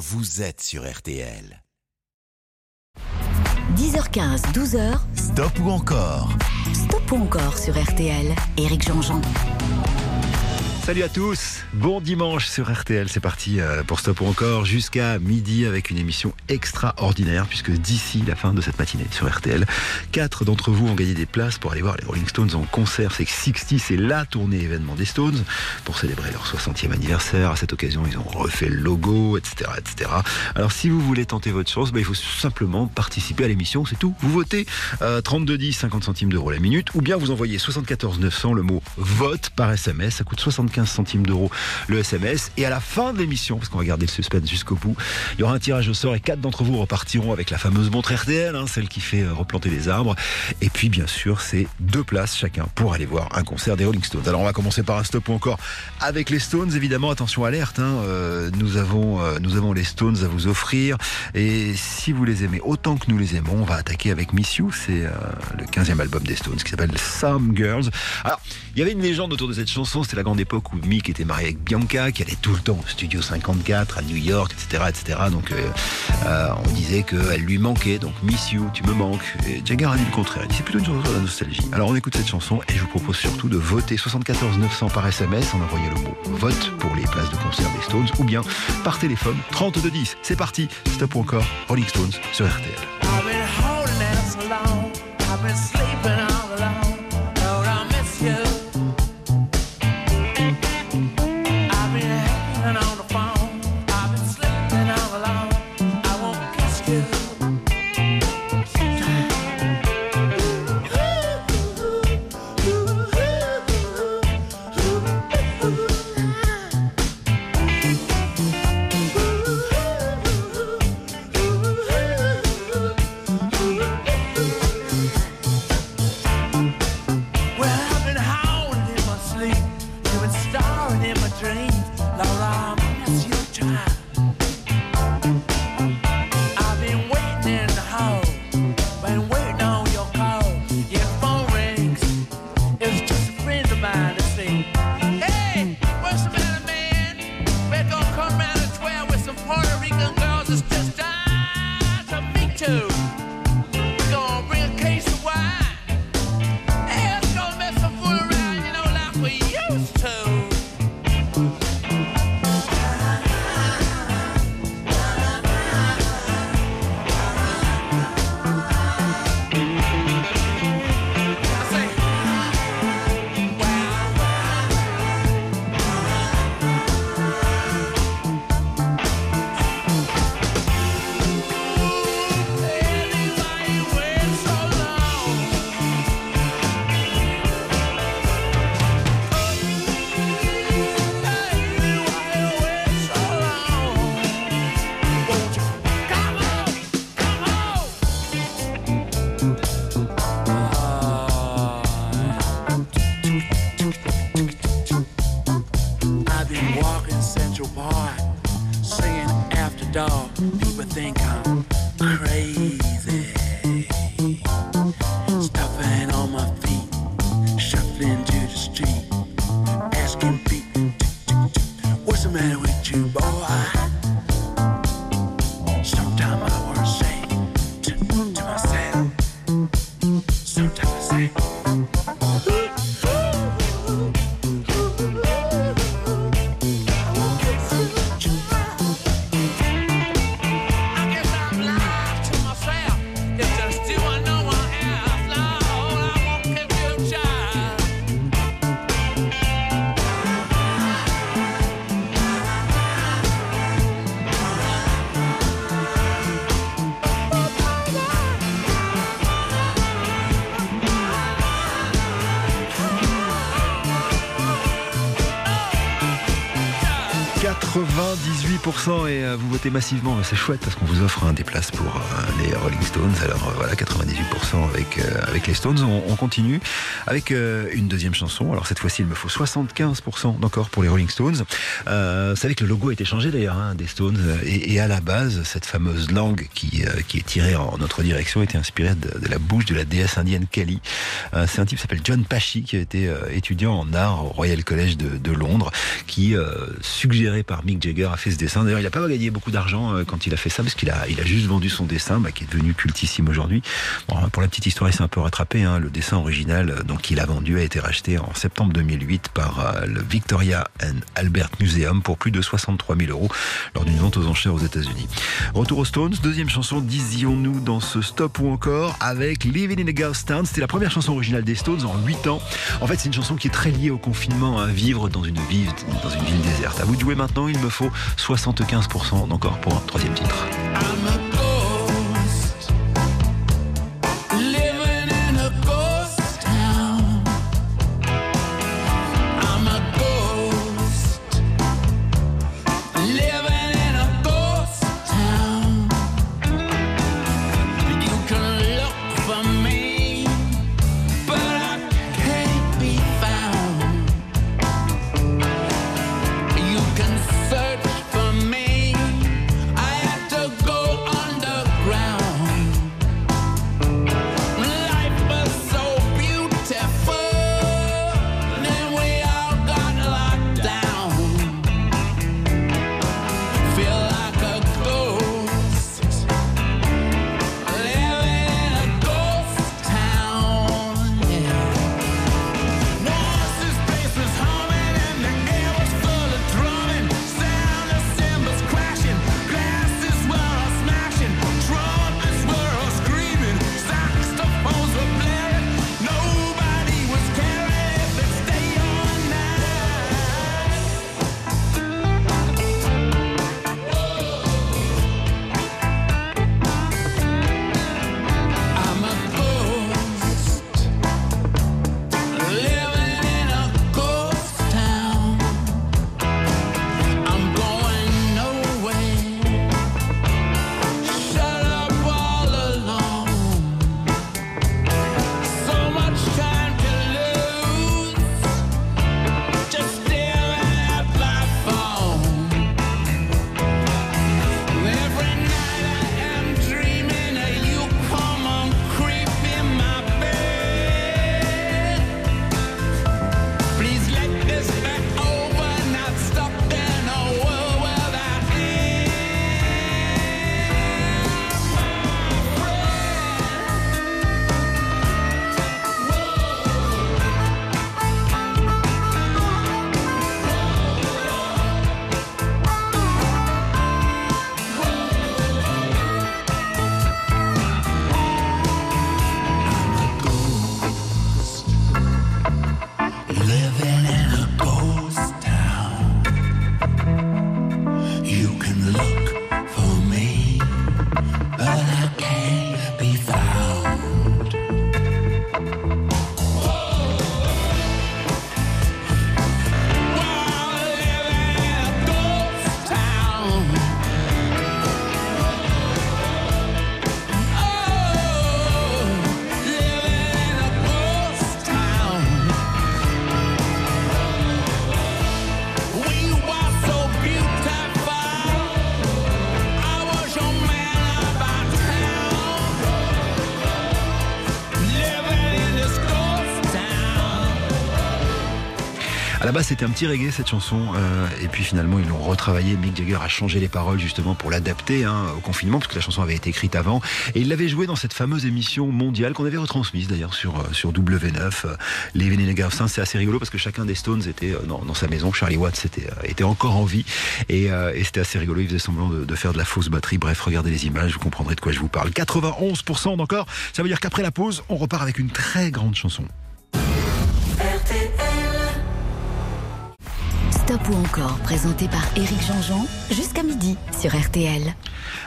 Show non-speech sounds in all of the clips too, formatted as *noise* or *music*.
vous êtes sur RTL. 10h15, 12h. Stop ou encore? Stop ou encore sur RTL. Éric Jean-Jean. Salut à tous, bon dimanche sur RTL, c'est parti euh, pour Stop encore jusqu'à midi avec une émission extraordinaire puisque d'ici la fin de cette matinée sur RTL, quatre d'entre vous ont gagné des places pour aller voir les Rolling Stones en concert. C'est que 60, c'est la tournée événement des Stones pour célébrer leur 60e anniversaire. À cette occasion, ils ont refait le logo, etc. etc. Alors si vous voulez tenter votre chance, bah, il faut simplement participer à l'émission, c'est tout. Vous votez euh, 32 50 centimes d'euros la minute ou bien vous envoyez 74 900 le mot vote par SMS, ça coûte 75 centimes d'euros le SMS. Et à la fin de l'émission, parce qu'on va garder le suspense jusqu'au bout, il y aura un tirage au sort et quatre d'entre vous repartiront avec la fameuse montre RTL, hein, celle qui fait euh, replanter les arbres. Et puis, bien sûr, c'est deux places chacun pour aller voir un concert des Rolling Stones. Alors, on va commencer par un stop ou encore avec les Stones. Évidemment, attention, alerte. hein, euh, nous, avons, euh, nous avons les Stones à vous offrir. Et si vous les aimez autant que nous les aimons, on va attaquer avec Miss You. C'est le 15e album des Stones qui s'appelle Some Girls. Alors, il y avait une légende autour de cette chanson. C'était la grande époque où Mick était marié avec Bianca, qui allait tout le temps au studio 54 à New York, etc. etc. Donc, euh, euh, on disait qu'elle lui manquait. Donc, Miss You, tu me manques. Et Jagger a dit le contraire. C'est plutôt une chanson sur la nostalgie. Alors, on écoute cette chanson et je vous propose surtout de voter 74 900 par SMS en envoyant le mot vote pour les places de concert des Stones ou bien par téléphone 32 10. C'est parti. Stop ou encore Rolling Stones sur RTL. 98% et euh, vous votez massivement, c'est chouette parce qu'on vous offre hein, des places pour euh, les Rolling Stones. Alors euh, voilà, 98% avec, avec les Stones. On, on continue avec une deuxième chanson. Alors cette fois-ci, il me faut 75% d'encore pour les Rolling Stones. Euh, vous savez que le logo a été changé d'ailleurs hein, des Stones et, et à la base, cette fameuse langue qui, qui est tirée en notre direction était inspirée de, de la bouche de la déesse indienne Kali. Euh, c'est un type qui s'appelle John Pachi qui a été euh, étudiant en art au Royal College de, de Londres qui, euh, suggéré par Mick Jagger, a fait ce dessin. D'ailleurs, il n'a pas gagné beaucoup d'argent quand il a fait ça, parce qu'il a, il a juste vendu son dessin, bah, qui est devenu cultissime aujourd'hui. Bon, pour la petite histoire, il s'est un peu rattrapé. Hein. Le dessin original, donc qu'il a vendu, a été racheté en septembre 2008 par le Victoria and Albert Museum pour plus de 63 000 euros lors d'une vente aux enchères aux États-Unis. Retour aux Stones, deuxième chanson, disions-nous dans ce stop ou encore avec Living in a Ghost Town. C'était la première chanson originale des Stones en 8 ans. En fait, c'est une chanson qui est très liée au confinement, à vivre dans une ville, dans une ville déserte. À vous de jouer maintenant, il me faut 75% encore pour un troisième titre. Base, c'était un petit reggae cette chanson, euh, et puis finalement ils l'ont retravaillé. Mick Jagger a changé les paroles justement pour l'adapter hein, au confinement, parce que la chanson avait été écrite avant, et il l'avait joué dans cette fameuse émission mondiale qu'on avait retransmise d'ailleurs sur euh, sur W9. Euh, Les Garcin, c'est assez rigolo parce que chacun des Stones était euh, dans, sa maison. Charlie Watts était était encore en vie, et, c'était assez rigolo. Il faisait semblant de, de faire de la fausse batterie. Bref, regardez les images, vous comprendrez de quoi je vous parle. 91% d'encore, ça veut dire qu'après la pause, on repart avec une très grande chanson. Stop ou encore, présenté par Éric Jean-Jean, jusqu'à midi sur RTL.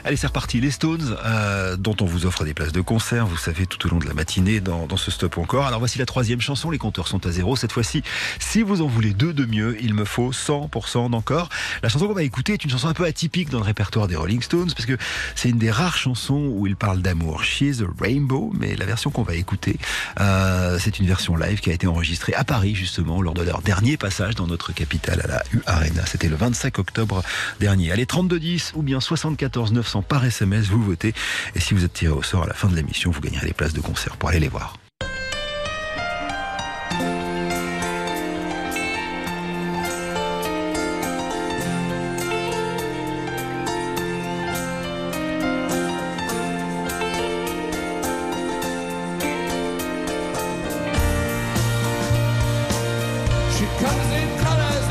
Allez, c'est reparti. Les Stones, euh, dont on vous offre des places de concert, vous savez, tout au long de la matinée dans, ce stop ou encore. Alors voici la troisième chanson. Les compteurs sont à zéro. Cette fois-ci, si vous en voulez deux de mieux, il me faut 100% d'encore. La chanson qu'on va écouter est une chanson un peu atypique dans le répertoire des Rolling Stones, parce que c'est une des rares chansons où ils parlent d'amour. She's a Rainbow, mais la version qu'on va écouter, euh, c'est une version live qui a été enregistrée à Paris, justement, lors de leur dernier passage dans notre capitale à la U Arena. C'était le 25 octobre dernier. Allez, 32-10 ou bien 74-900 par SMS, vous votez. Et si vous êtes tiré au sort à la fin de l'émission, vous gagnerez des places de concert pour aller les voir.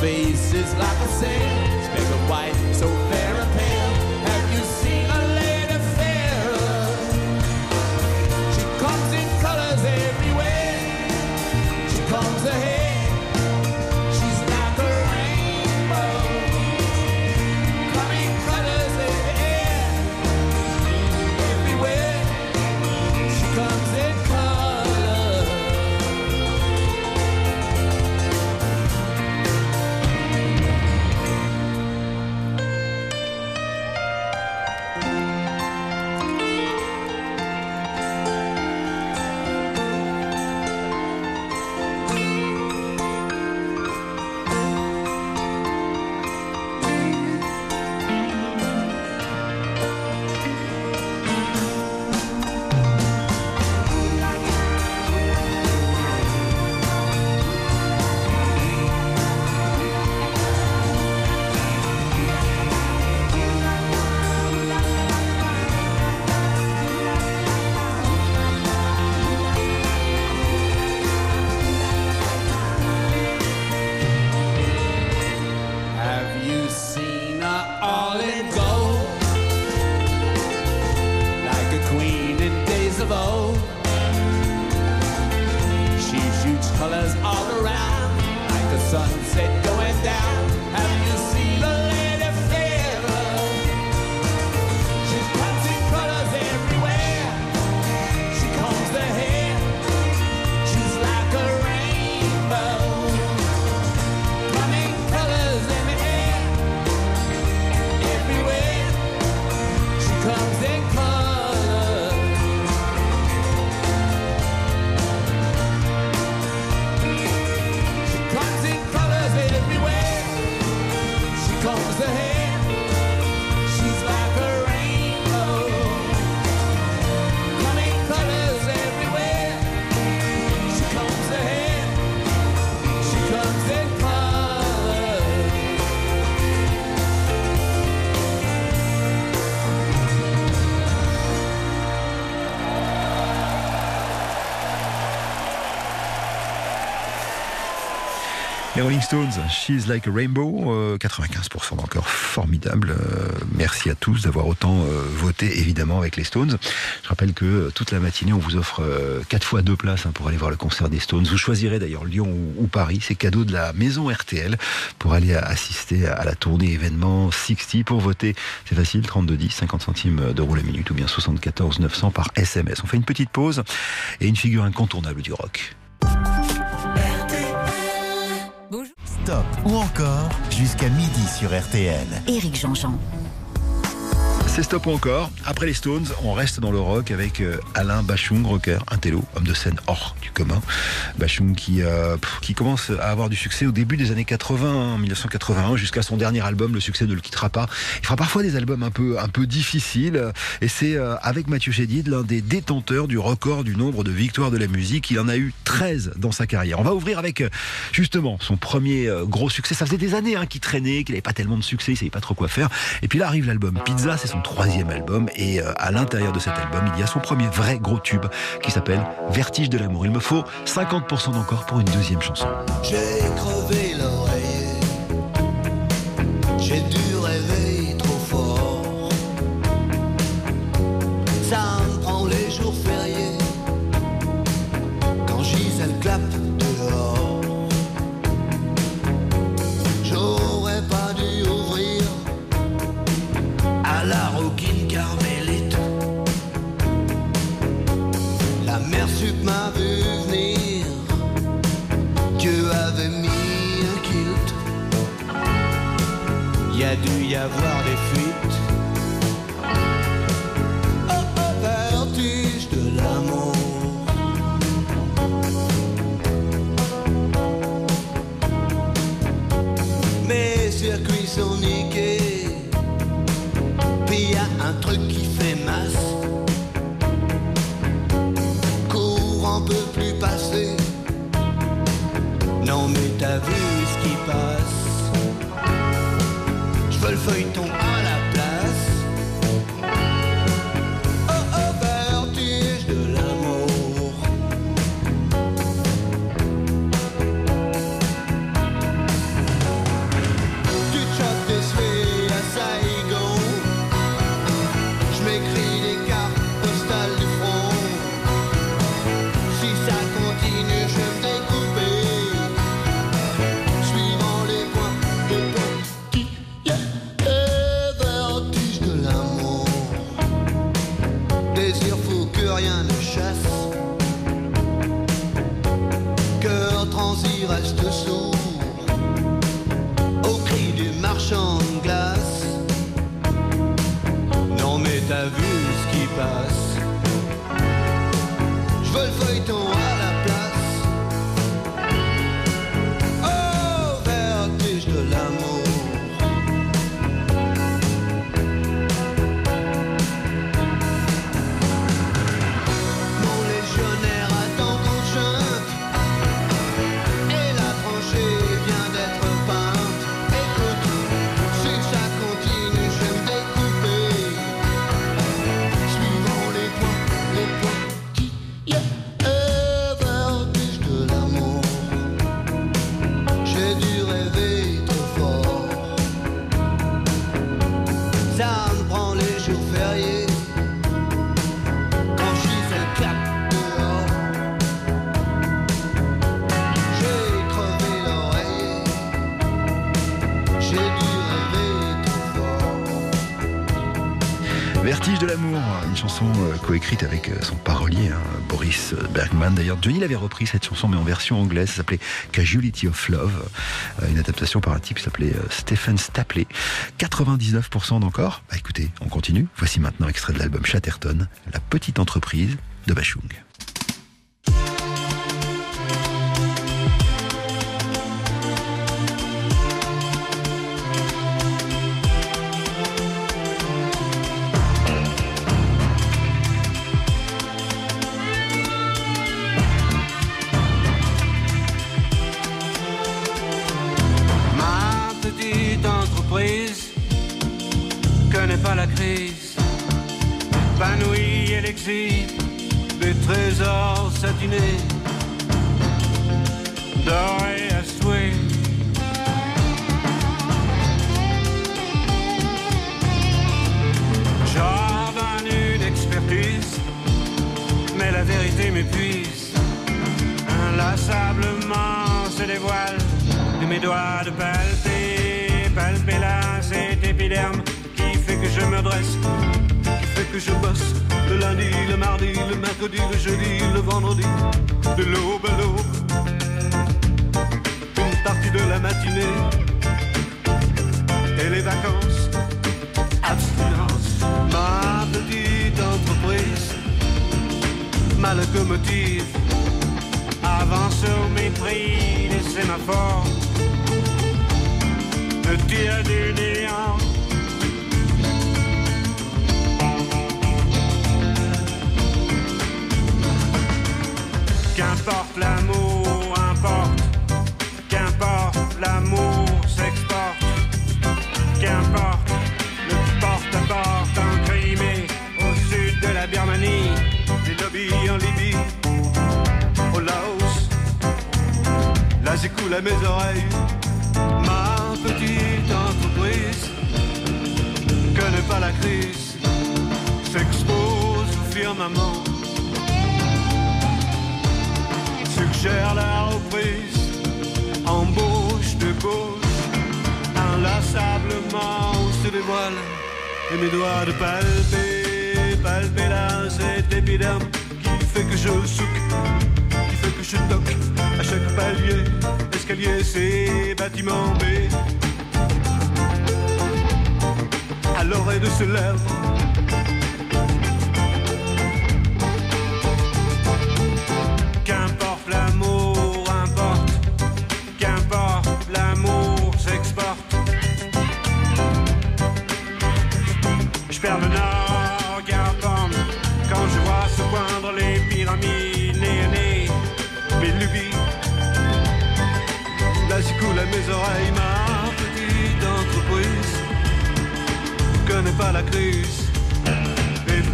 face is like a sail, speck of white, so fair Rolling Stones, She's Like a Rainbow, euh, 95% d'encore formidable. Euh, merci à tous d'avoir autant euh, voté, évidemment, avec les Stones. Je rappelle que euh, toute la matinée, on vous offre euh, 4 fois 2 places hein, pour aller voir le concert des Stones. Vous choisirez d'ailleurs Lyon ou, Paris. C'est cadeau de la maison RTL pour aller assister à la tournée événement 60. Pour voter, c'est facile, 32 10, 50 centimes d'euros la minute ou bien 74 900 par SMS. On fait une petite pause et une figure incontournable du rock. Ou encore jusqu'à midi sur RTL. Éric Jean-Jean. C'est stop encore. Après les Stones, on reste dans le rock avec euh, Alain Bachung, rocker, un télo, homme de scène hors du commun. Bachung qui, euh, qui commence à avoir du succès au début des années 80, hein, en 1981, jusqu'à son dernier album, le succès ne le quittera pas. Il fera parfois des albums un peu, difficiles, et c'est euh, avec Mathieu Chédid l'un des détenteurs du record du nombre de victoires de la musique. Il en a eu 13 dans sa carrière. On va ouvrir avec justement son premier gros succès. Ça faisait des années hein, qu'il traînait, qu'il n'avait pas tellement de succès, il savait pas trop quoi faire. Et puis là arrive l'album Pizza, c'est son troisième album, et euh, à l'intérieur de cet album, il y a son premier vrai gros tube qui s'appelle Vertige de l'amour. Il me faut 50% d'encore pour une deuxième chanson. Y avoir des chanson euh, coécrite avec euh, son parolier, hein, Boris euh, Bergman. D'ailleurs, Johnny l'avait repris cette chanson, mais en version anglaise. Ça s'appelait Casualty of Love. Une adaptation par un type qui s'appelait Stephen Stapley. 99% d'encore. Bah, écoutez, on continue. Voici maintenant un extrait de l'album Chatterton, La petite entreprise de Bachung.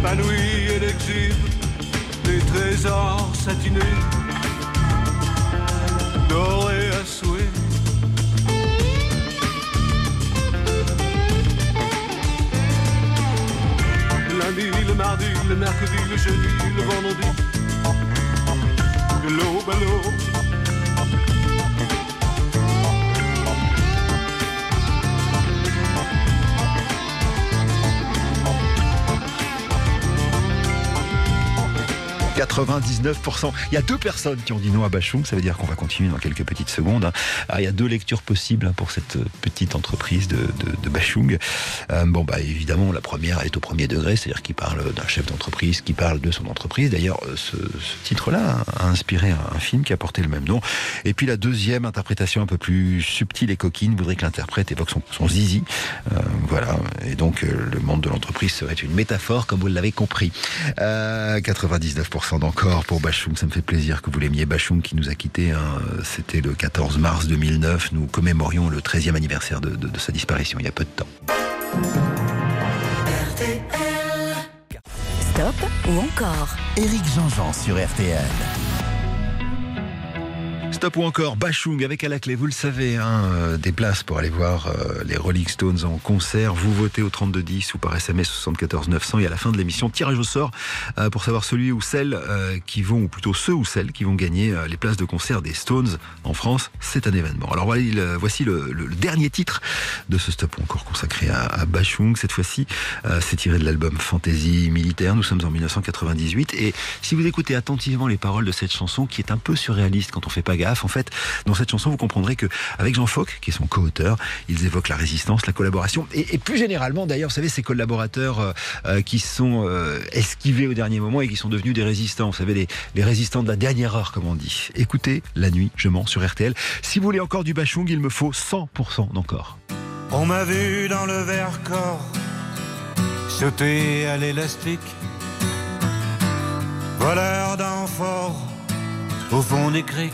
s'épanouit et exhibe des trésors satinés, dorés à souhait. Lundi, le mardi, le mercredi, le jeudi, le vendredi, l'aube. 99%. Il y a deux personnes qui ont dit non à Bachung, ça veut dire qu'on va continuer dans quelques petites secondes. hein. Alors, il y a deux lectures possibles hein, pour cette petite entreprise de, Bachung. Euh, bon, bah évidemment, la première est au premier degré, c'est-à-dire qu'il parle d'un chef d'entreprise qui parle de son entreprise. D'ailleurs, euh, ce, titre-là a inspiré un, film qui a porté le même nom. Et puis la deuxième interprétation un peu plus subtile et coquine voudrait que l'interprète évoque son, zizi. Euh, voilà. Et donc, euh, le monde de l'entreprise serait une métaphore, comme vous l'avez compris. Euh, 99% d'encore pour Bachung. Ça me fait plaisir que vous l'aimiez. Bachung qui nous a quittés. hein. C'était le 14 mars 2009. Nous commémorions le 13e anniversaire de, de- de sa disparition il y a peu de temps. Stop ou encore? Éric Jean-Jean sur RTL. Stop ou encore Bachung avec à la clé, vous le savez, hein, euh, des places pour aller voir euh, les Rolling Stones en concert. Vous votez au 3210 ou par SMS 74 900 et à la fin de l'émission, tirage au sort euh, pour savoir celui ou celle qui vont, ou plutôt ceux ou celles qui vont gagner les places de concert des Stones en France. C'est un événement. Alors voici le, dernier titre de ce Stop ou encore consacré à, Bachung. Cette fois-ci, c'est tiré de l'album Fantasy Militaire. Nous sommes en 1998 et si vous écoutez attentivement les paroles de cette chanson qui est un peu surréaliste quand on fait pas gaffe, en fait, dans cette chanson, vous comprendrez que avec Jean Fock, qui est son co-auteur, ils évoquent la résistance, la collaboration et, plus généralement, d'ailleurs, vous savez, ces collaborateurs euh, euh, qui sont euh, esquivés au dernier moment et qui sont devenus des résistants. Vous savez, les, résistants de la dernière heure, comme on dit. Écoutez, la nuit, je mens sur RTL. Si vous voulez encore du Bachung, il me faut 100% d'encore. On m'a vu dans le verre corps sauter à l'élastique, voleur d'amphores au fond des criques.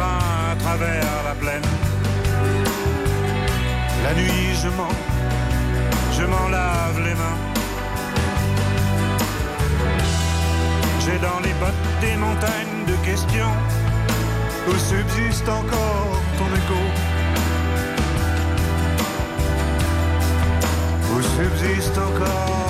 À travers la plaine. La nuit, je mens, je m'en lave les mains. J'ai dans les bottes des montagnes de questions où subsiste encore ton écho. Où subsiste encore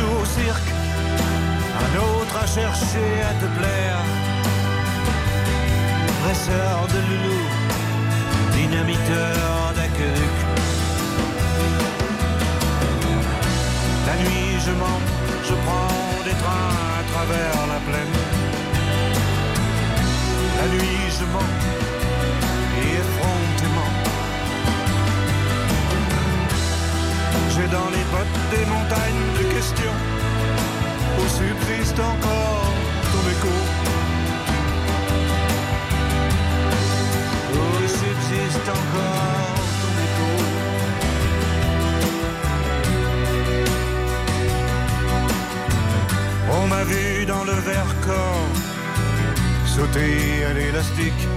Au cirque, un autre à chercher à te plaire. Dresseur de loulou, dynamiteur d'accueil. La nuit, je mens, je prends des trains à travers la plaine. La nuit, je mens, et effrontément. Dans les bottes des montagnes de questions où subsiste encore ton écho. Où subsiste encore ton écho. On m'a vu dans le verre corps sauter à l'élastique.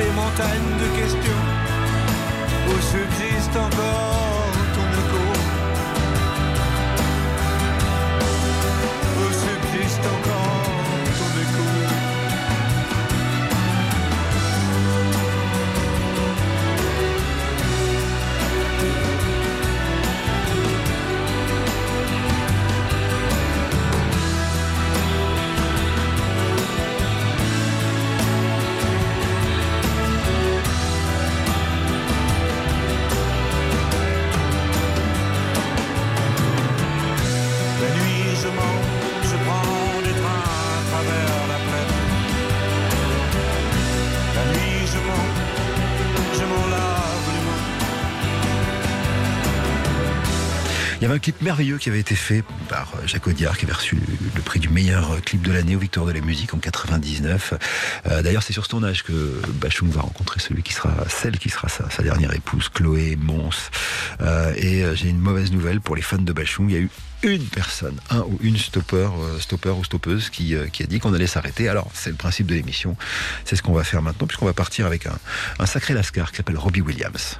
Des montagnes de questions. Où subsiste un clip merveilleux qui avait été fait par euh, Jacques Audiard, qui avait reçu le prix du meilleur euh, clip de l'année au Victoire de la musique en 99. Euh, D'ailleurs, c'est sur ce tournage que Bachung va rencontrer celui qui sera, celle qui sera sa, sa dernière épouse, Chloé Mons. Et j'ai une mauvaise nouvelle pour les fans de Bachung. Il y a eu une personne, un ou une stopper, stopper ou stoppeuse qui, qui a dit qu'on allait s'arrêter. Alors, c'est le principe de l'émission. C'est ce qu'on va faire maintenant, puisqu'on va partir avec un, un sacré lascar qui s'appelle Robbie Williams.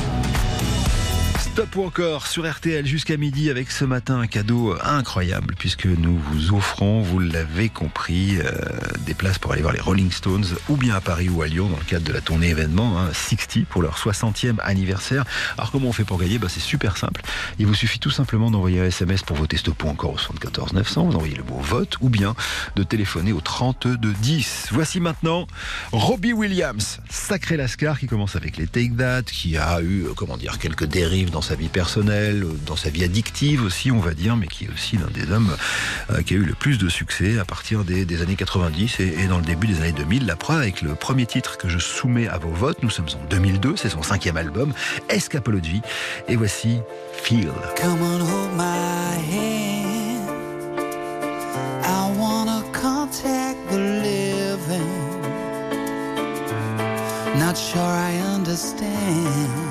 Stop ou encore sur RTL jusqu'à midi avec ce matin un cadeau incroyable puisque nous vous offrons, vous l'avez compris, euh, des places pour aller voir les Rolling Stones ou bien à Paris ou à Lyon dans le cadre de la tournée événement hein, 60 pour leur 60e anniversaire. Alors comment on fait pour gagner? Bah, C'est super simple. Il vous suffit tout simplement d'envoyer un SMS pour voter Stop ou encore au 74 900, vous envoyez le mot vote ou bien de téléphoner au 32 10. Voici maintenant Robbie Williams, sacré lascar qui commence avec les Take That, qui a eu, euh, comment dire, quelques dérives dans sa vie personnelle, euh, dans sa vie addictive aussi, on va dire, mais qui est aussi l'un des hommes euh, qui a eu le plus de succès à partir des, années 90 et, dans le début des années 2000. La preuve avec le premier titre que je soumets à vos votes, nous sommes en 2002, c'est son cinquième album, Escapology, et voici Feel. Not sure I understand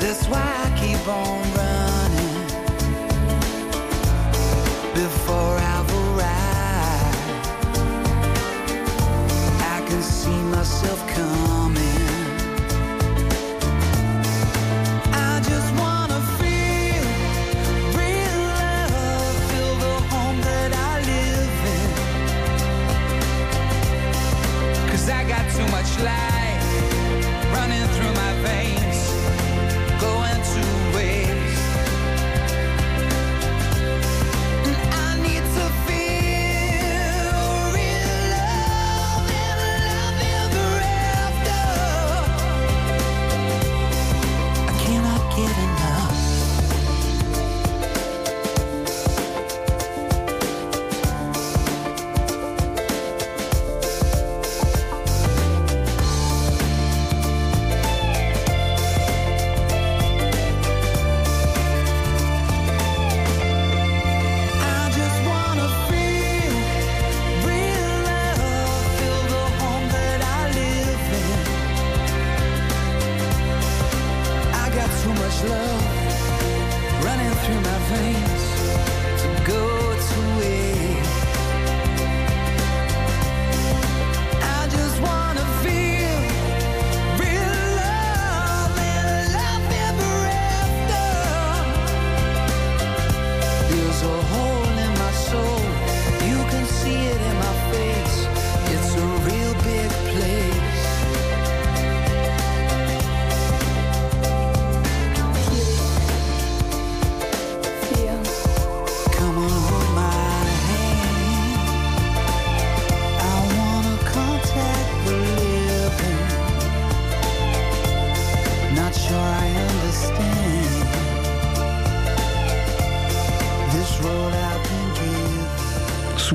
That's why I keep on running before I've arrived. I can see myself coming.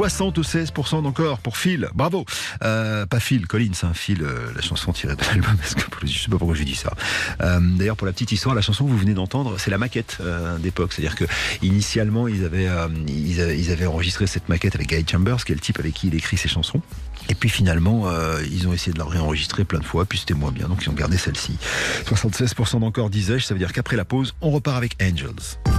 76% d'encore pour Phil. Bravo. Euh, pas Phil Collins, hein, Phil, euh, la chanson tirée de l'album. *laughs* Je sais pas pourquoi j'ai dit ça. Euh, D'ailleurs, pour la petite histoire, la chanson que vous venez d'entendre, c'est la maquette d'époque. C'est-à-dire que initialement, ils avaient, enregistré cette maquette avec Guy Chambers, qui est le type avec qui il écrit ses chansons. Et puis finalement, ils ont essayé de la réenregistrer plein de fois, puis c'était moins bien, donc ils ont gardé celle-ci. 76% d'encore, disais-je, ça veut dire qu'après la pause, on repart avec Angels.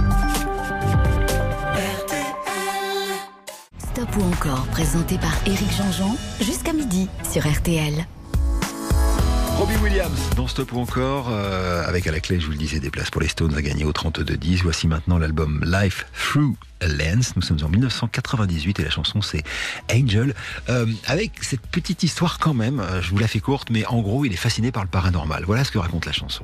Stop ou encore, présenté par Éric Jean-Jean, jusqu'à midi sur RTL. Robbie Williams dans Stop ou encore, euh, avec à la clé, je vous le disais, des places pour les Stones à gagner au 32-10. Voici maintenant l'album Life Through a Lens. Nous sommes en 1998 et la chanson c'est Angel. Euh, avec cette petite histoire quand même, euh, je vous la fais courte, mais en gros, il est fasciné par le paranormal. Voilà ce que raconte la chanson.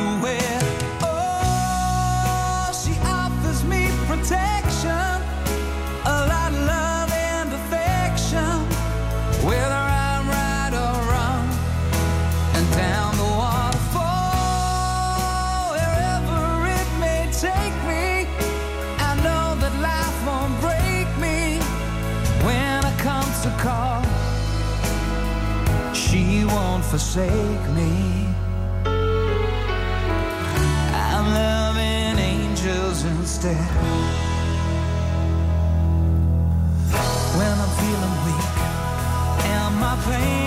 forsake me. I'm loving angels instead. When I'm feeling weak and my pain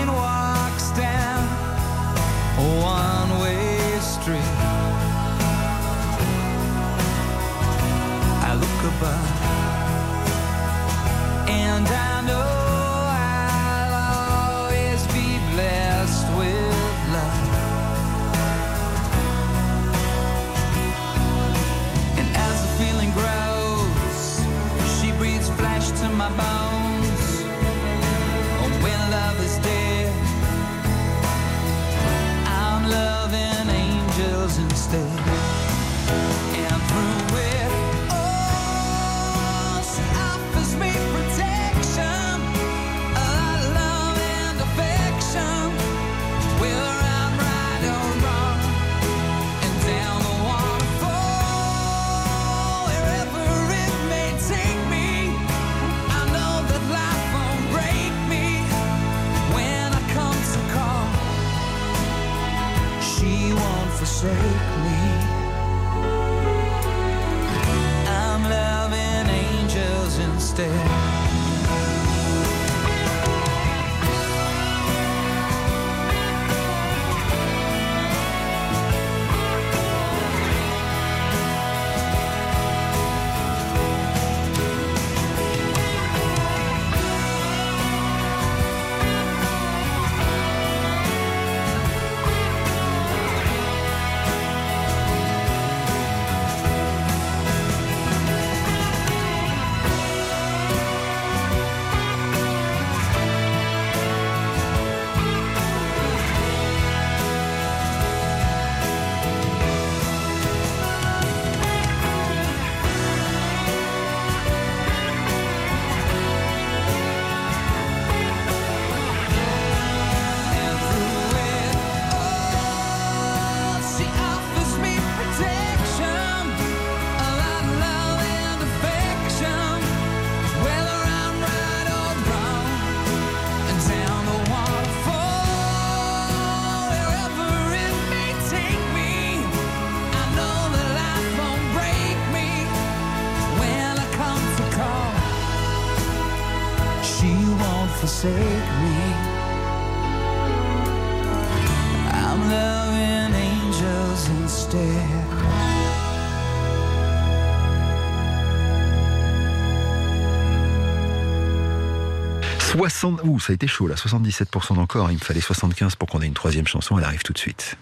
60... Ouh, ça a été chaud là, 77% d'encore. Il me fallait 75 pour qu'on ait une troisième chanson. Elle arrive tout de suite.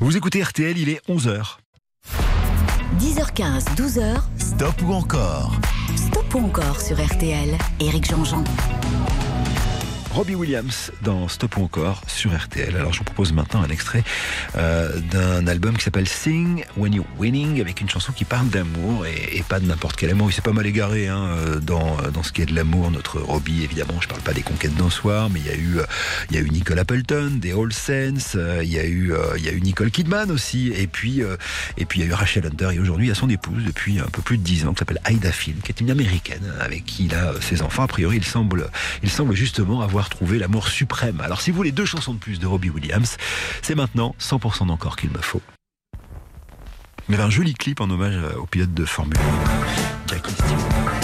Vous écoutez RTL, il est 11h. 10h15, 12h, Stop ou encore? Stop ou encore sur RTL. Éric Jean-Jean. Robbie Williams dans Stop ou encore sur RTL. Alors je vous propose maintenant un extrait euh, d'un album qui s'appelle Sing When You're Winning avec une chanson qui parle d'amour et, pas de n'importe quel amour. Il s'est pas mal égaré hein, euh, dans, dans ce qui est de l'amour. Notre Robbie, évidemment, je parle pas des conquêtes d'un soir, mais il y a eu, euh, il y a eu Nicole Appleton, des All euh, il y a eu, euh, il y a eu Nicole Kidman aussi, et puis, euh, et puis il y a eu Rachel Hunter. Et aujourd'hui, il y a son épouse depuis un peu plus de 10 ans qui s'appelle Aida Finn, qui est une américaine avec qui il a euh, ses enfants. A priori, il semble, il semble justement avoir trouvé l'amour suprême. Alors, si vous voulez deux chansons de plus de Robbie Williams, c'est maintenant 100% d'encore qu'il me faut. Mais un joli clip en hommage euh, au pilote de Formule 1, Jackie Stewart.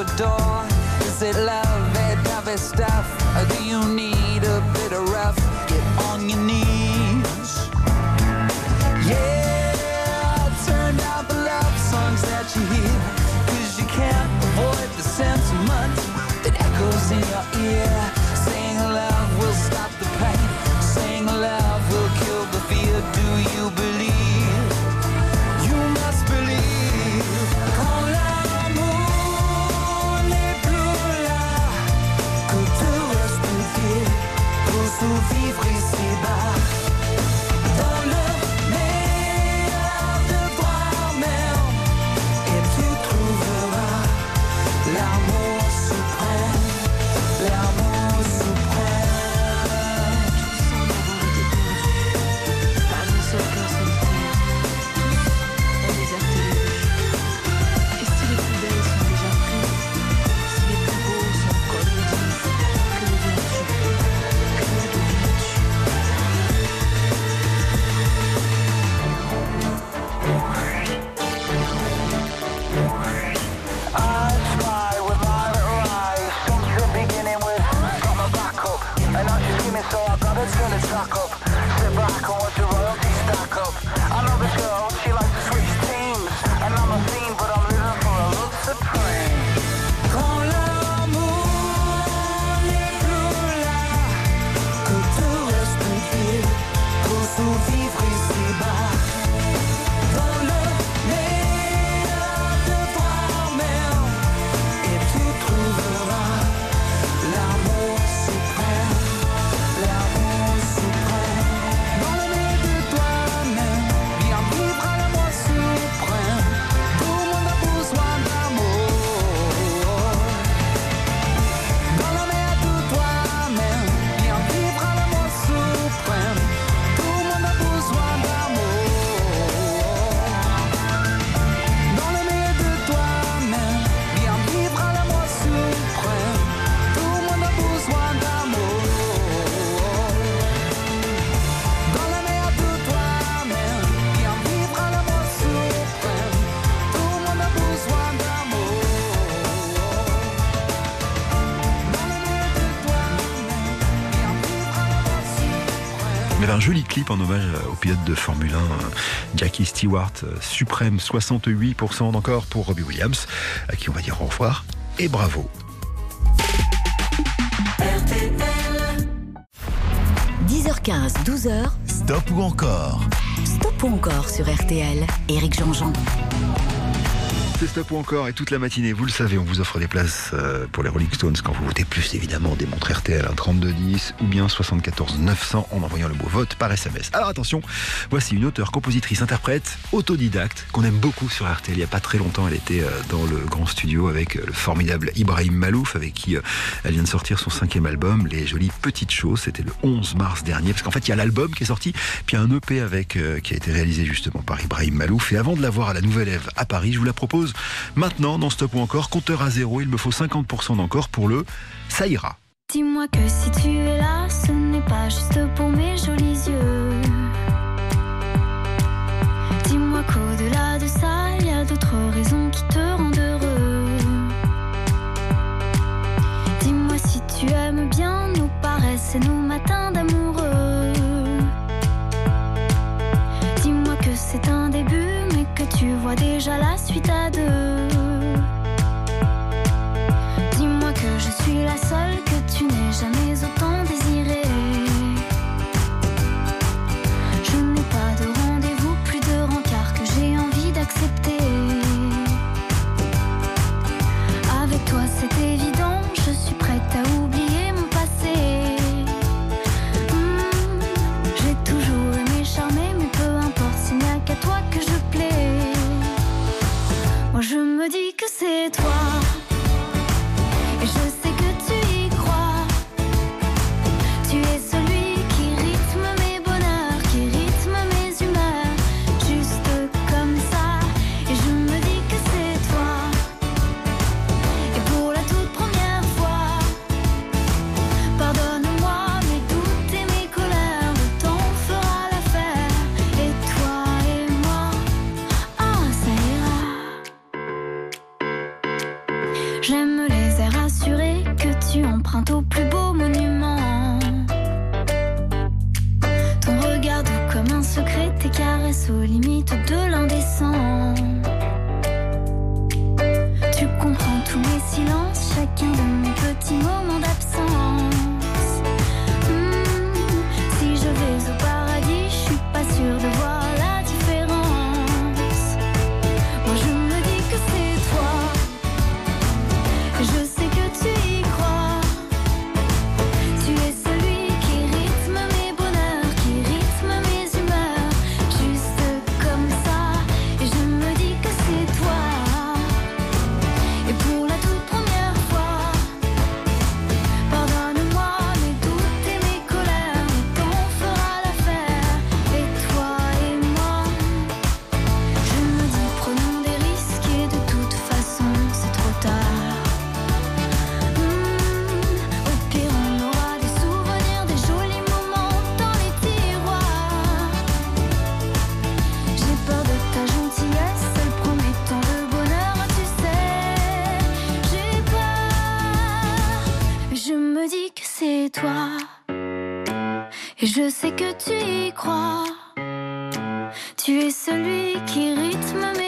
Adore? Is it love, that heavy stuff? Or do you need en hommage au pilote de Formule 1 euh, Jackie Stewart, euh, suprême 68% d'encore pour Robbie Williams, à qui on va dire au revoir et bravo. 10h15, 12h, Stop ou encore? Stop ou encore sur RTL. Éric Jean-Jean. C'est stop ou encore et toute la matinée, vous le savez, on vous offre des places euh, pour les Rolling Stones quand vous votez plus évidemment des montres RTL un 3210 ou bien 74 900 en envoyant le mot vote par SMS. Alors attention, voici une auteure, compositrice, interprète, autodidacte qu'on aime beaucoup sur RTL. Il n'y a pas très longtemps, elle était euh, dans le grand studio avec euh, le formidable Ibrahim Malouf avec qui elle vient de sortir son cinquième album, Les Jolies Petites Choses. C'était le 11 mars dernier parce qu'en fait il y a l'album qui est sorti, puis un EP avec qui a été réalisé justement par Ibrahim Malouf. Et avant de la voir à la Nouvelle Ève à Paris, je vous la propose maintenant dans Stop ou encore, compteur à zéro. Il me faut 50% d'encore pour le ça ira. Dis-moi que si tu es là, ce n'est pas juste pour mes jolis yeux. Dis-moi qu'au-delà de ça, il y a d'autres raisons déjà la suite à deux. Dis-moi que je suis la seule je sais que tu y crois. Tu es celui qui rythme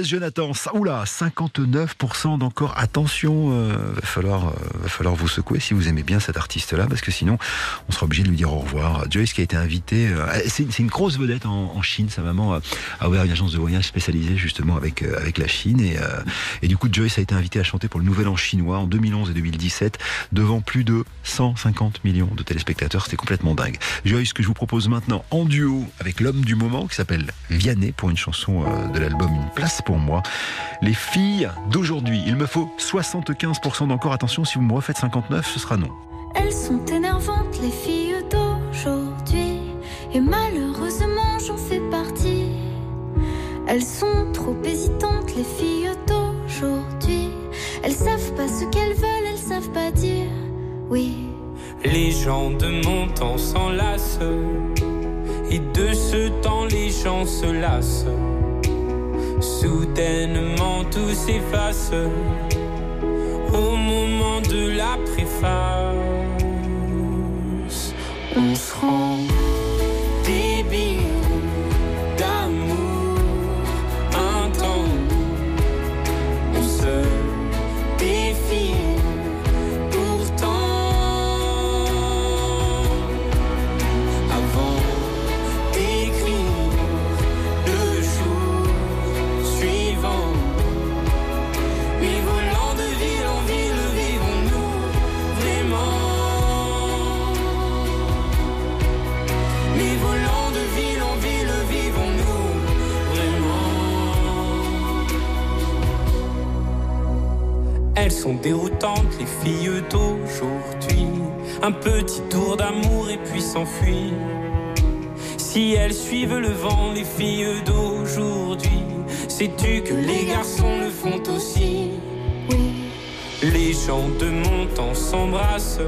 Joyce Jonathan, oula, 59% d'encore. Attention, euh, va, falloir, euh, va falloir vous secouer si vous aimez bien cet artiste-là, parce que sinon, on sera obligé de lui dire au revoir. Joyce qui a été invitée, euh, c'est une grosse vedette en, Chine. Sa maman a, ouvert une agence de voyage spécialisée justement avec, euh, avec la Chine. Et, et du coup, Joyce a été invitée à chanter pour le Nouvel An chinois en 2011 et 2017 devant plus de 150 millions de téléspectateurs. C'était complètement dingue. Joyce, que je vous propose maintenant en duo avec l'homme du moment qui s'appelle Vianney pour une chanson de l'album Une place pour moi. Les filles d'aujourd'hui, il me faut 75% d'encore. Attention, si vous me refaites 59, ce sera non. Elles sont énervantes, les filles d'aujourd'hui. Et malheureusement, j'en fais partie. Elles sont trop hésitantes, les filles d'aujourd'hui. Elles savent pas ce qu'elles veulent, elles savent pas dire oui. Les gens de mon temps s'enlacent. Et de ce temps, les gens se lassent. Soudainement, tout s'efface. Au moment de la préface, on se rend déroutantes, les filles d'aujourd'hui. Un petit tour d'amour et puis s'enfuir. Si elles suivent le vent, les filles d'aujourd'hui, sais-tu que les garçons le font aussi? Les gens de mon temps s'embrassent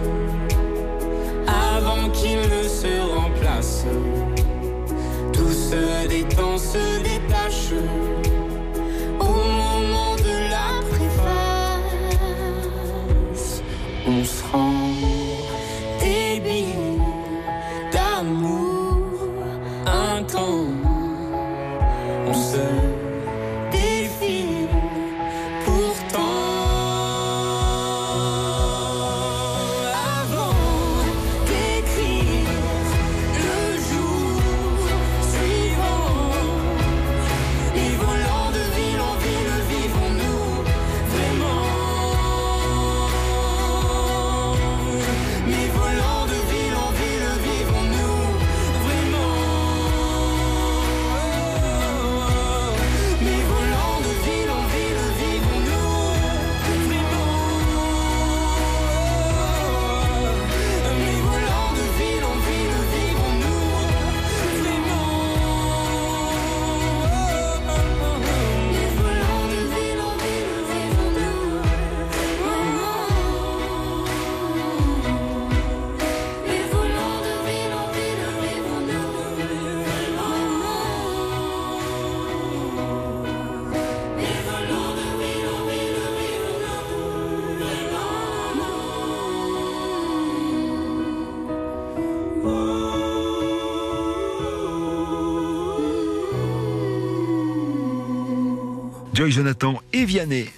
avant qu'ils ne se remplacent. Tout se détend,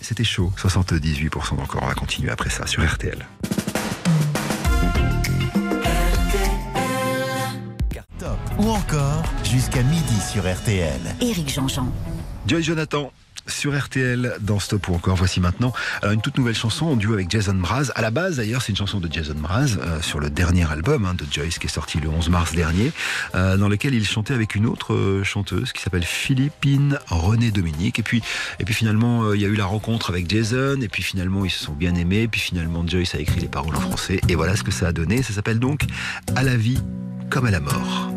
c'était chaud. 78% d'encore. On va continuer après ça sur RTL. Top ou encore jusqu'à midi sur RTL. Éric Jean-Jean. Joy Jonathan sur RTL dans Stop ou encore voici maintenant alors, une toute nouvelle chanson en duo avec Jason Mraz. À la base d'ailleurs c'est une chanson de Jason Mraz euh, sur le dernier album hein, de Joyce qui est sorti le 11 mars dernier euh, dans lequel il chantait avec une autre euh, chanteuse qui s'appelle Philippine René Dominique et puis et puis finalement euh, il y a eu la rencontre avec Jason et puis finalement ils se sont bien aimés puis finalement Joyce a écrit les paroles en français et voilà ce que ça a donné. Ça s'appelle donc À la vie comme à la mort.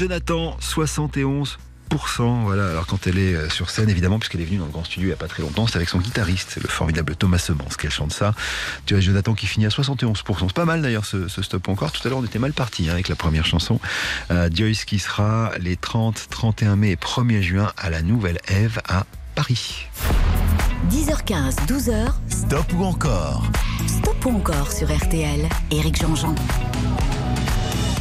Jonathan, 71%. Voilà, alors quand elle est euh, sur scène, évidemment, puisqu'elle est venue dans le grand studio il n'y a pas très longtemps, c'est avec son guitariste, le formidable Thomas Semence, qu'elle chante ça. Joyce Jonathan qui finit à 71%. C'est pas mal d'ailleurs ce, ce stop encore. Tout à l'heure, on était mal parti avec la première chanson. Euh, Joyce qui sera les 30, 31 mai et 1er juin à la Nouvelle Ève à Paris. 10h15, 12h, Stop ou encore? Stop ou encore sur RTL. Éric Jean-Jean.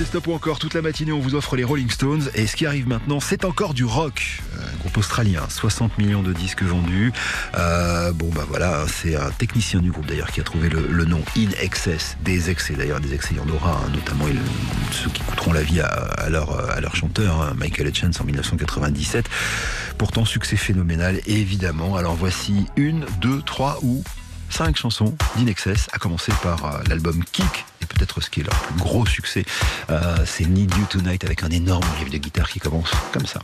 Stop ou encore toute la matinée, on vous offre les Rolling Stones. Et ce qui arrive maintenant, c'est encore du rock. Euh, groupe australien, 60 millions de disques vendus. Euh, bon, bah voilà, c'est un technicien du groupe d'ailleurs qui a trouvé le, nom In Excess, des excès. D'ailleurs, des excès, il y en aura, hein, notamment ceux qui coûteront la vie à, leur, chanteur, hein, Michael Hutchence en 1997. Pourtant, succès phénoménal, évidemment. Alors voici une, deux, trois ou cinq chansons d'In Excess, à commencer par euh, l'album Kick, et peut-être ce qui est leur plus gros succès, euh, c'est Need You Tonight avec un énorme riff de guitare qui commence comme ça.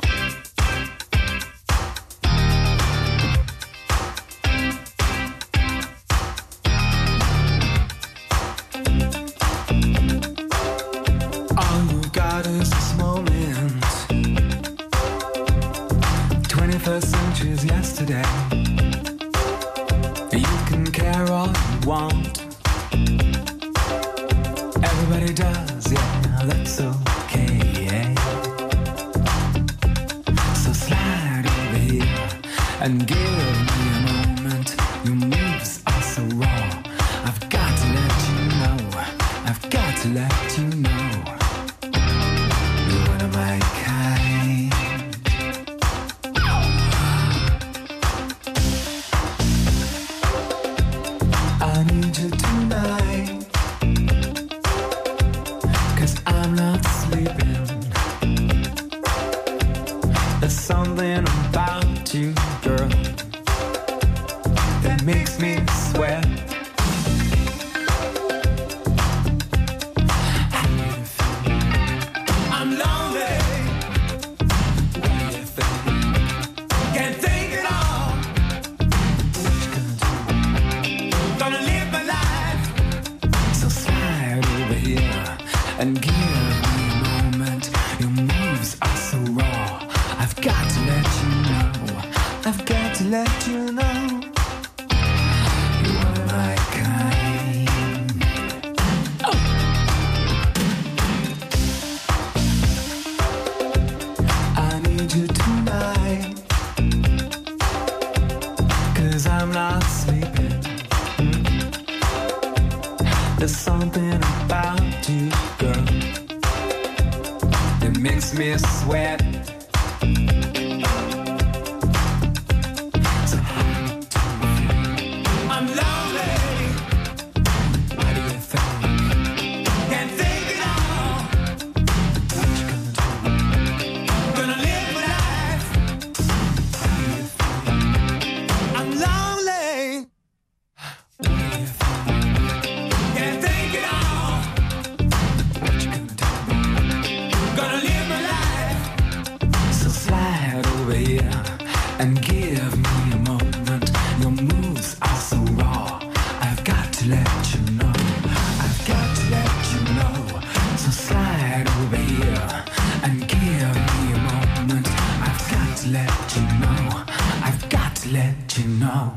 And give me a moment. I've got to let you know. I've got to let you know.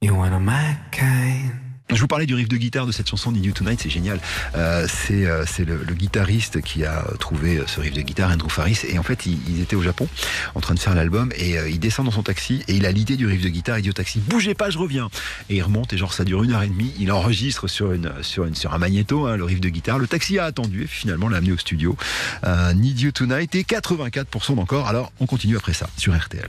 You're one of my kind. Je vous parlais du riff de guitare de cette chanson Need You Tonight, c'est génial. Euh, c'est euh, le, le guitariste qui a trouvé ce riff de guitare, Andrew Faris, et en fait ils, ils étaient au Japon en train de faire l'album et euh, il descend dans son taxi et il a l'idée du riff de guitare, il dit au taxi bougez pas, je reviens. Et il remonte et genre ça dure une heure et demie, il enregistre sur une sur une sur un magnéto hein, le riff de guitare. Le taxi a attendu et finalement l'a amené au studio. Euh, Need You Tonight et 84% d'encore. Alors on continue après ça sur RTL.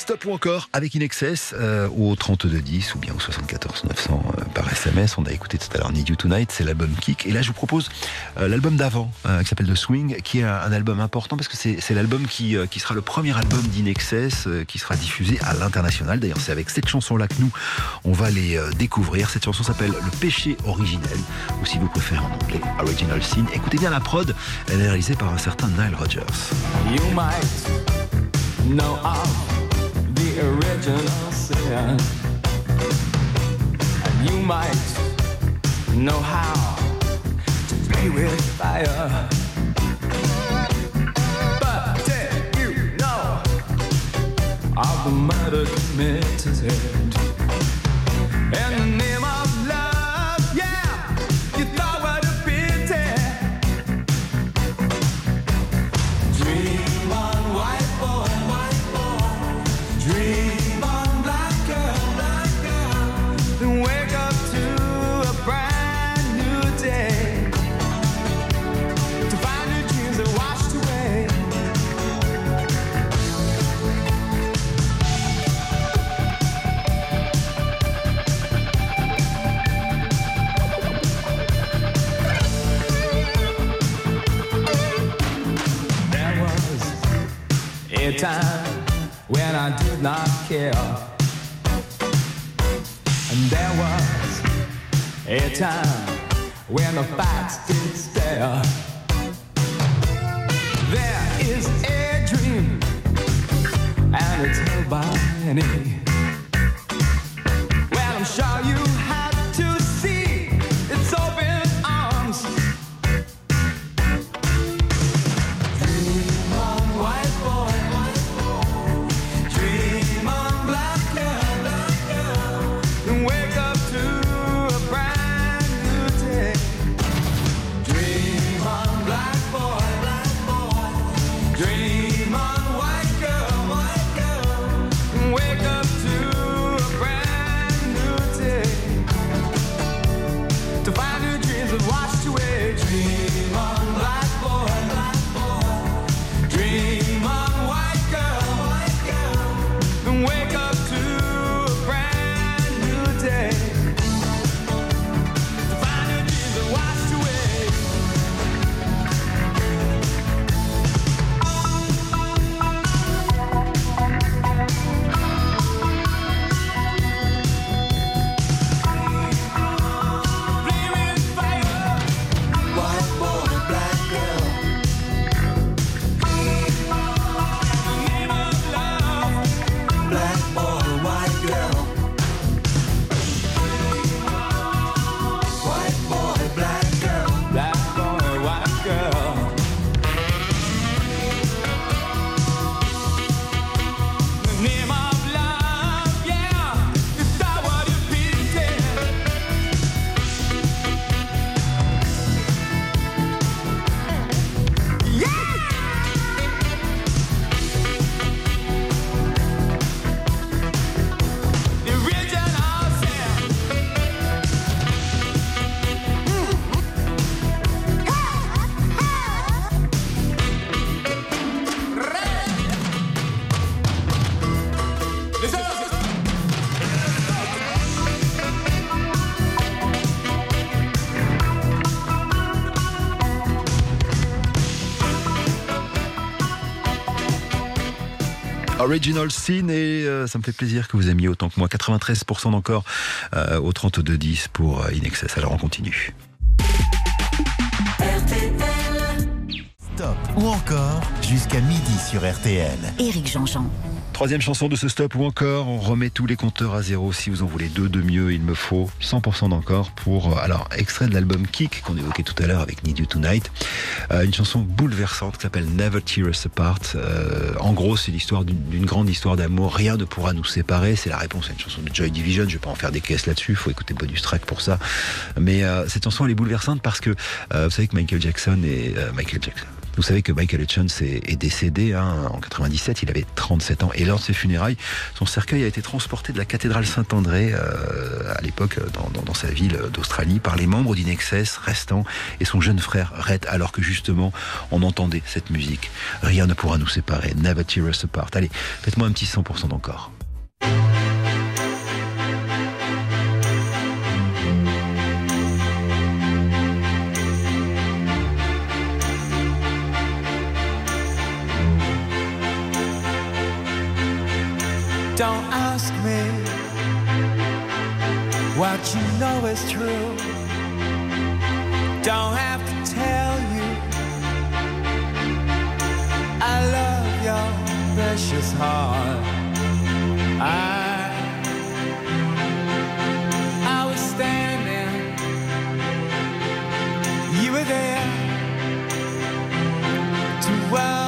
Stop ou encore avec Inexcess euh, au 3210 ou bien au 74 900 euh, par SMS. On a écouté tout à l'heure Need You Tonight, c'est l'album Kick. Et là, je vous propose euh, l'album d'avant euh, qui s'appelle The Swing, qui est un, album important parce que c'est l'album qui, sera le premier album d'Inexcess qui sera diffusé à l'international. D'ailleurs, c'est avec cette chanson-là que nous, on va les découvrir. Cette chanson s'appelle Le péché originel, ou si vous préférez en anglais, Original Sin. Écoutez bien la prod, elle est réalisée par un certain Nile Rodgers. You might know original sin. And you might know how to play with fire. But did you know of the murder committed in the a time when I did not care. And there was a time when the facts did stare. There is a dream, and it's held by many. Original Sin et euh, ça me fait plaisir que vous aimiez autant que moi. 93% d'encore euh, au 32-10 pour euh, Inexcess. Alors on continue. Stop ou encore jusqu'à midi sur RTL. Éric Jean-Jean. Troisième chanson de ce stop ou encore, on remet tous les compteurs à zéro. Si vous en voulez deux de mieux, il me faut 100% d'encore pour, euh, alors, extrait de l'album Kick qu'on évoquait tout à l'heure avec Need You Tonight. Euh, une chanson bouleversante qui s'appelle Never Tear Us Apart. Euh, en gros, c'est l'histoire d'une grande histoire d'amour. Rien ne pourra nous séparer. C'est la réponse à une chanson de Joy Division. Je vais pas en faire des caisses là-dessus. Faut écouter bonus track pour ça. Mais euh, cette chanson, elle est bouleversante parce que euh, vous savez que Michael Jackson et Michael Jackson. Vous savez que Michael Hutchins est, décédé hein, en 97, il avait 37 ans. Et lors de ses funérailles, son cercueil a été transporté de la cathédrale Saint-André, euh, à l'époque, dans, sa ville d'Australie, par les membres d'Inexcess restants et son jeune frère Rhett, alors que justement, on entendait cette musique. Rien ne pourra nous séparer. Never tear us apart. Allez, faites-moi un petit 100% d'encore. Don't ask me what you know is true. Don't have to tell you I love your precious heart. I I was standing, you were there. to.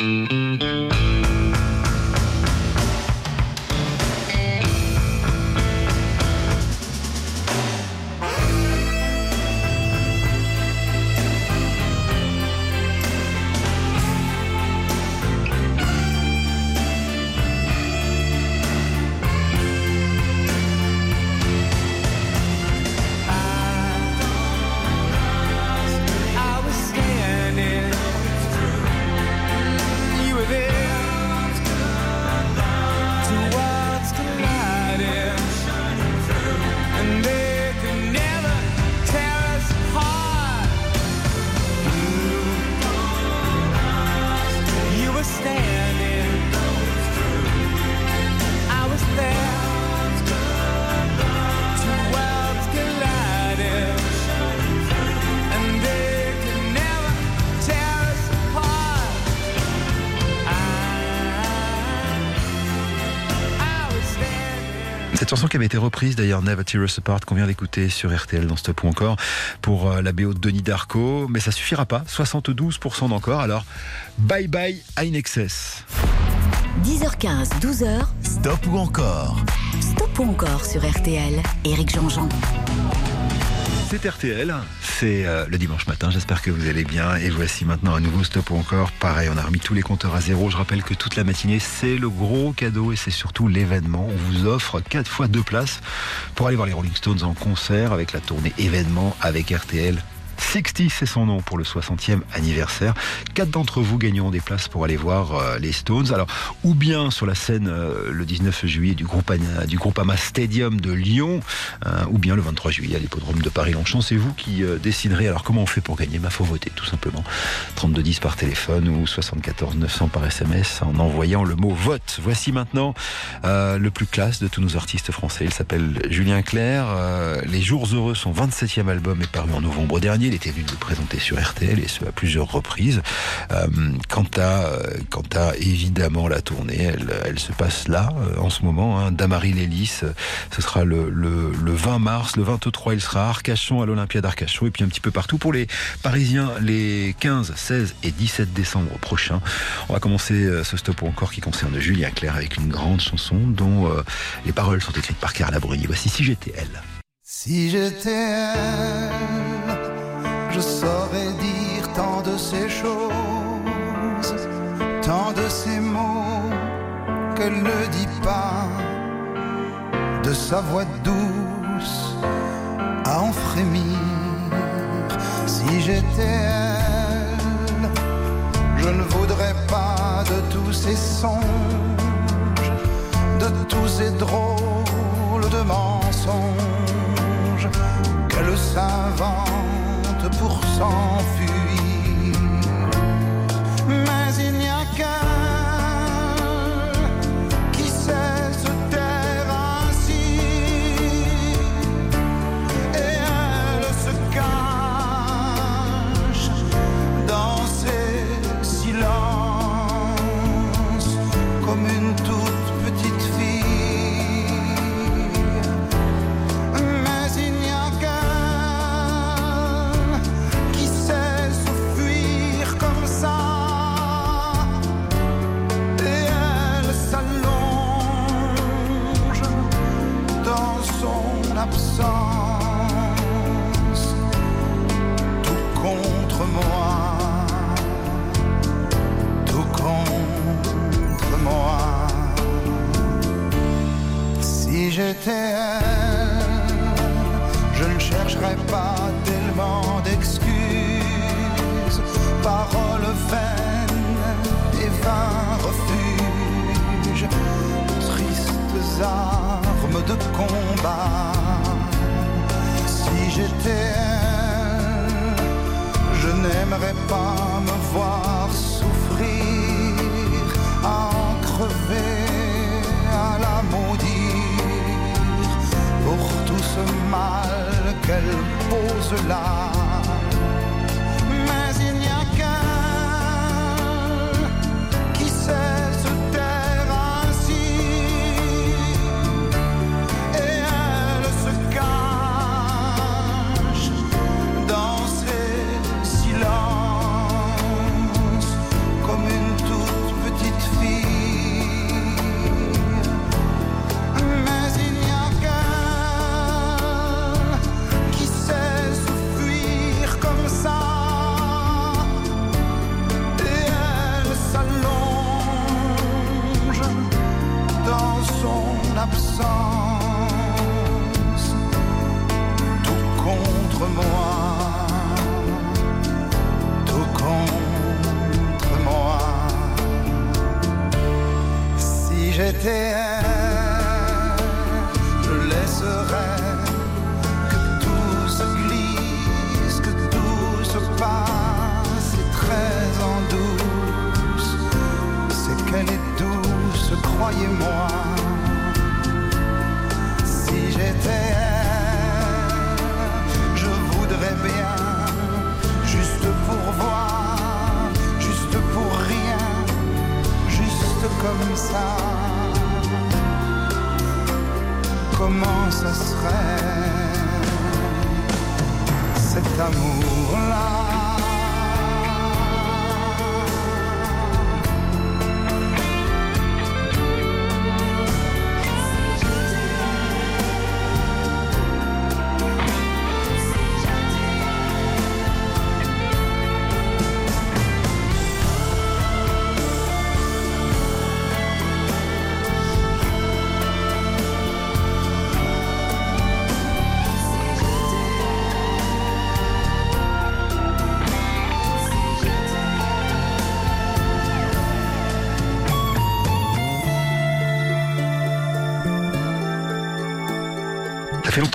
I Cette chanson qui avait été reprise d'ailleurs, Never Tear Us Apart, qu'on vient d'écouter sur RTL dans Stop ou encore, pour euh, la BO de Denis Darko, mais ça suffira pas, 72% d'encore, alors bye bye à Inexcess. 10h15, 12h, Stop ou encore? Stop ou encore sur RTL. Éric Jean-Jean. C'est RTL, c'est euh, le dimanche matin, j'espère que vous allez bien. Et voici maintenant un nouveau stop encore. Pareil, on a remis tous les compteurs à zéro. Je rappelle que toute la matinée, c'est le gros cadeau et c'est surtout l'événement. On vous offre quatre fois deux places pour aller voir les Rolling Stones en concert avec la tournée événement avec RTL 60, c'est son nom pour le 60e anniversaire. Quatre d'entre vous gagneront des places pour aller voir euh, les Stones. Alors, ou bien sur la scène euh, le 19 juillet du groupe du Groupama Stadium de Lyon, euh, ou bien le 23 juillet à l'hippodrome de Paris-Longchamp. C'est vous qui déciderez. Alors, comment on fait pour gagner? Ma faut voter, tout simplement. 3210 par téléphone ou 74 900 par SMS en envoyant le mot vote. Voici maintenant le plus classe de tous nos artistes français. Il s'appelle Julien Clerc. Les Jours Heureux, son 27e album est paru en novembre dernier. Il était venu le présenter sur RTL et ce à plusieurs reprises. Quant, à, quant à évidemment la tournée, elle, se passe là euh, en ce moment. Hein, Damary Lélis, euh, ce sera le, le, le 20 mars. Le 23, il sera à Arcachon, à l'Olympia d'Arcachon et puis un petit peu partout pour les Parisiens les 15, 16 et 17 décembre prochains. On va commencer euh, ce stop encore qui concerne Julien Clerc avec une grande chanson dont les paroles sont écrites par Carla Bruni. Voici Si j'étais elle. Si je saurais dire tant de ces choses, tant de ces mots qu'elle ne dit pas, de sa voix douce à en frémir. Si j'étais elle, je ne voudrais pas de tous ces songes, de tous ces drôles de mensonges qu'elle s'invente s'enfuir. Si j'étais elle, je ne chercherais pas tellement d'excuses, paroles vaines et vains refuges, tristes armes de combat. Si j'étais elle, je n'aimerais pas me voir ce mal qu'elle pose là.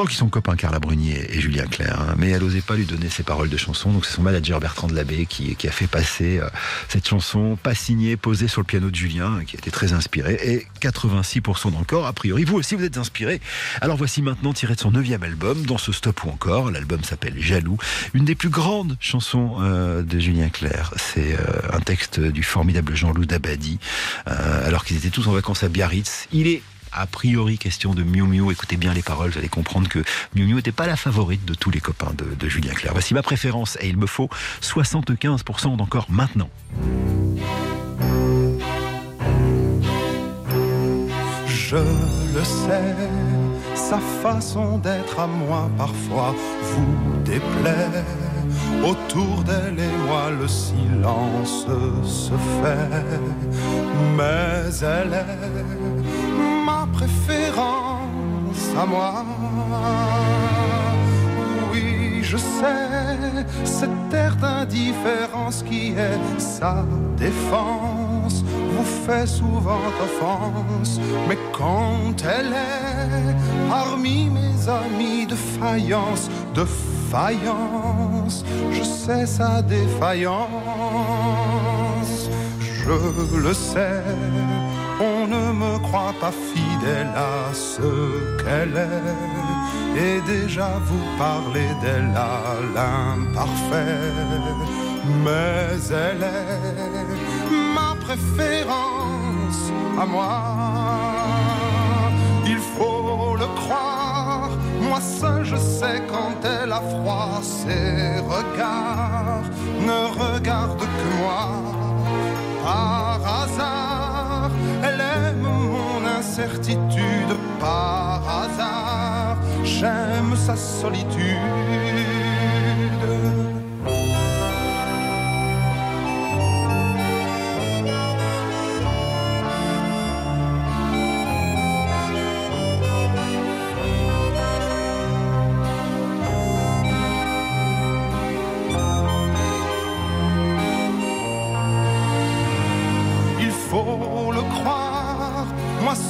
Longtemps qu'ils sont copains, Carla Brunier et Julien Clerc, hein, mais elle n'osait pas lui donner ses paroles de chanson. Donc c'est son manager Bertrand de Labbé qui, a fait passer euh, cette chanson, pas signée, posée sur le piano de Julien, qui a été très inspiré. Et 86% d'encore, a priori. Vous aussi, vous êtes inspiré. Alors voici maintenant tiré de son neuvième album, dans ce stop ou encore. L'album s'appelle Jaloux. Une des plus grandes chansons euh, de Julien Clerc. C'est euh, un texte du formidable Jean-Loup Dabadi, alors qu'ils étaient tous en vacances à Biarritz. Il est a priori question de Miu Miu. Écoutez bien les paroles, vous allez comprendre que Miu Miu n'était pas la favorite de tous les copains de, Julien Clerc. Voici ma préférence et il me faut 75% d'encore maintenant. Je le sais, sa façon d'être à moi parfois vous déplaît. Autour d'elle et moi le silence se fait, mais elle est préférence à moi. Oui, je sais, cette air d'indifférence qui est sa défense vous fait souvent offense, mais quand elle est parmi mes amis de faïence, de faïence, je sais sa défaillance, je le sais. On ne me croit pas fidèle à ce qu'elle est, et déjà vous parlez d'elle à l'imparfait, mais elle est ma préférence à moi. Il faut le croire, moi seul je sais quand elle a froid, ses regards ne regardent que moi. Par hasard, mon incertitude, par hasard, j'aime sa solitude.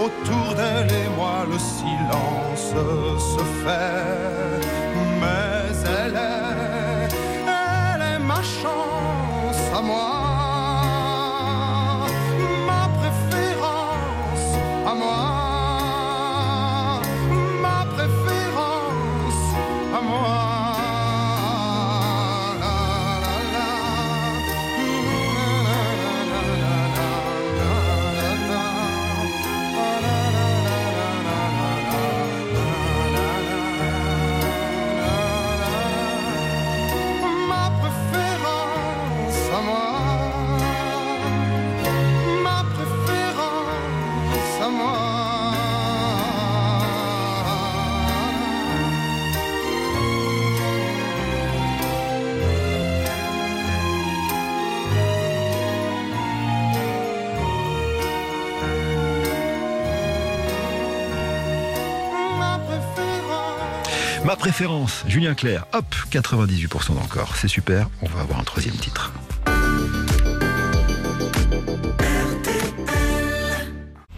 Autour d'elle et moi le silence se fait, mais elle est, elle est ma chance à moi, ma préférence à moi, ma préférence à moi. Ma préférence, Julien Clerc, hop, 98% d'encore. C'est super, on va avoir un troisième titre.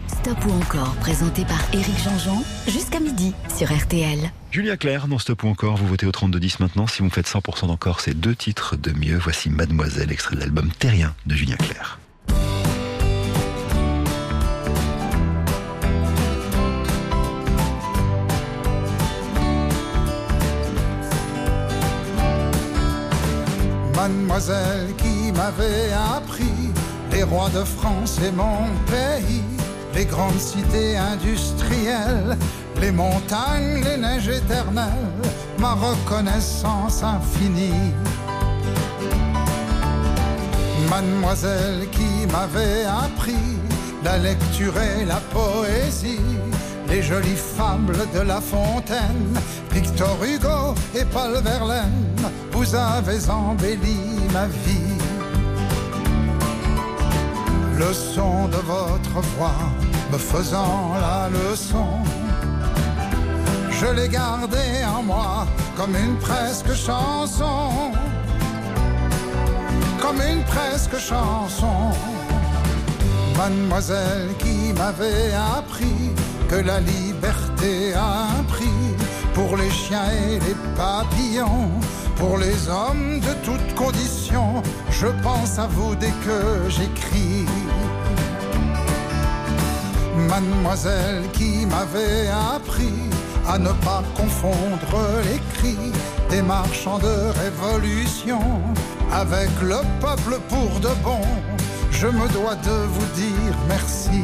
Stop ou encore, présenté par Éric Jean-Jean, jusqu'à midi sur RTL. Julien Clerc, non stop ou encore, vous votez au 32-10 maintenant. Si vous me faites 100% d'encore, c'est deux titres de mieux. Voici Mademoiselle, extrait de l'album Terrien de Julien Clerc. Mademoiselle qui m'avait appris les rois de France et mon pays, les grandes cités industrielles, les montagnes, les neiges éternelles, ma reconnaissance infinie. Mademoiselle qui m'avait appris la lecture et la poésie, les jolies fables de La Fontaine, Victor Hugo et Paul Verlaine, vous avez embelli Le son de votre voix me faisant la leçon, je l'ai gardé en moi comme une presque chanson, comme une presque chanson. Mademoiselle qui m'avait appris que la liberté a un prix pour les chiens et les papillons, pour les hommes de toutes conditions. Je pense à vous dès que j'écris. Mademoiselle qui m'avait appris à ne pas confondre les cris des marchands de révolution avec le peuple pour de bon. Je me dois de vous dire merci.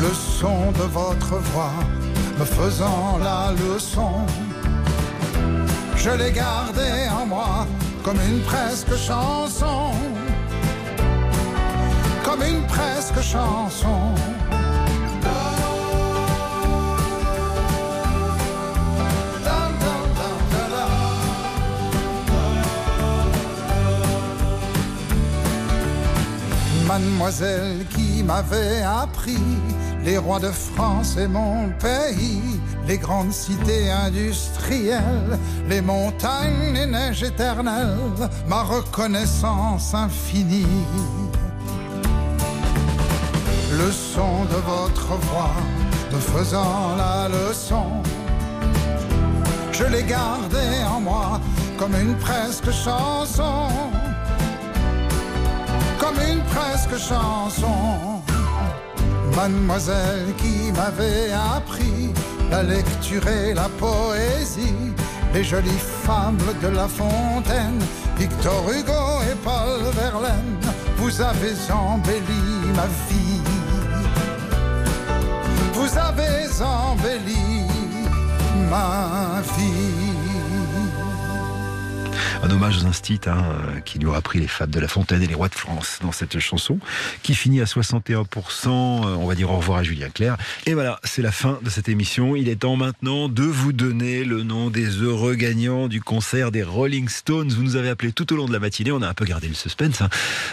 Le son de votre voix me faisant la leçon, je l'ai gardé en moi comme une presque chanson, comme une presque chanson. Mademoiselle qui m'avait appris les rois de France et mon pays, les grandes cités industrielles, les montagnes et neiges éternelles, ma reconnaissance infinie. Le son de votre voix me faisant la leçon, je l'ai gardé en moi comme une presque chanson comme une presque chanson. Mademoiselle qui m'avait appris la lecture et la poésie, les jolies fables de La Fontaine, Victor Hugo et Paul Verlaine, vous avez embelli ma vie. Vous avez embelli ma vie. Un hommage aux instits hein, euh, qui lui aura pris les fables de La Fontaine et les rois de France dans cette chanson qui finit à 61%. Euh, On va dire au revoir à Julien Clerc. Et voilà, c'est la fin de cette émission. Il est temps maintenant de vous donner le nom des heureux gagnants du concert des Rolling Stones. Vous nous avez appelé tout au long de la matinée. On a un peu gardé le suspense hein,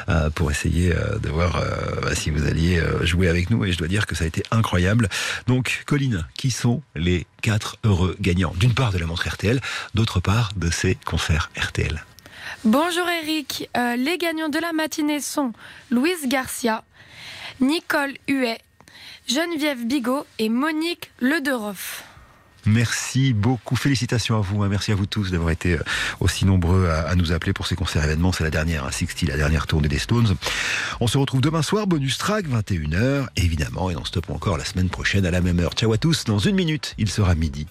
euh, pour essayer de voir bah, si vous alliez jouer avec nous. Et je dois dire que ça a été incroyable. Donc, Colline, qui sont les quatre heureux gagnants? D'une part de la montre RTL, d'autre part de ces concerts RTL. Bonjour Eric, Euh, les gagnants de la matinée sont Louise Garcia, Nicole Huet, Geneviève Bigot et Monique Lederoff. Merci beaucoup. Félicitations à vous. hein. Merci à vous tous d'avoir été euh, aussi nombreux à, à nous appeler pour ces concerts événements. C'est la dernière, hein, Sixty, la dernière tournée des Stones. On se retrouve demain soir, bonus track, 21h, évidemment, et on stoppe encore la semaine prochaine à la même heure. Ciao à tous. Dans une minute, il sera midi.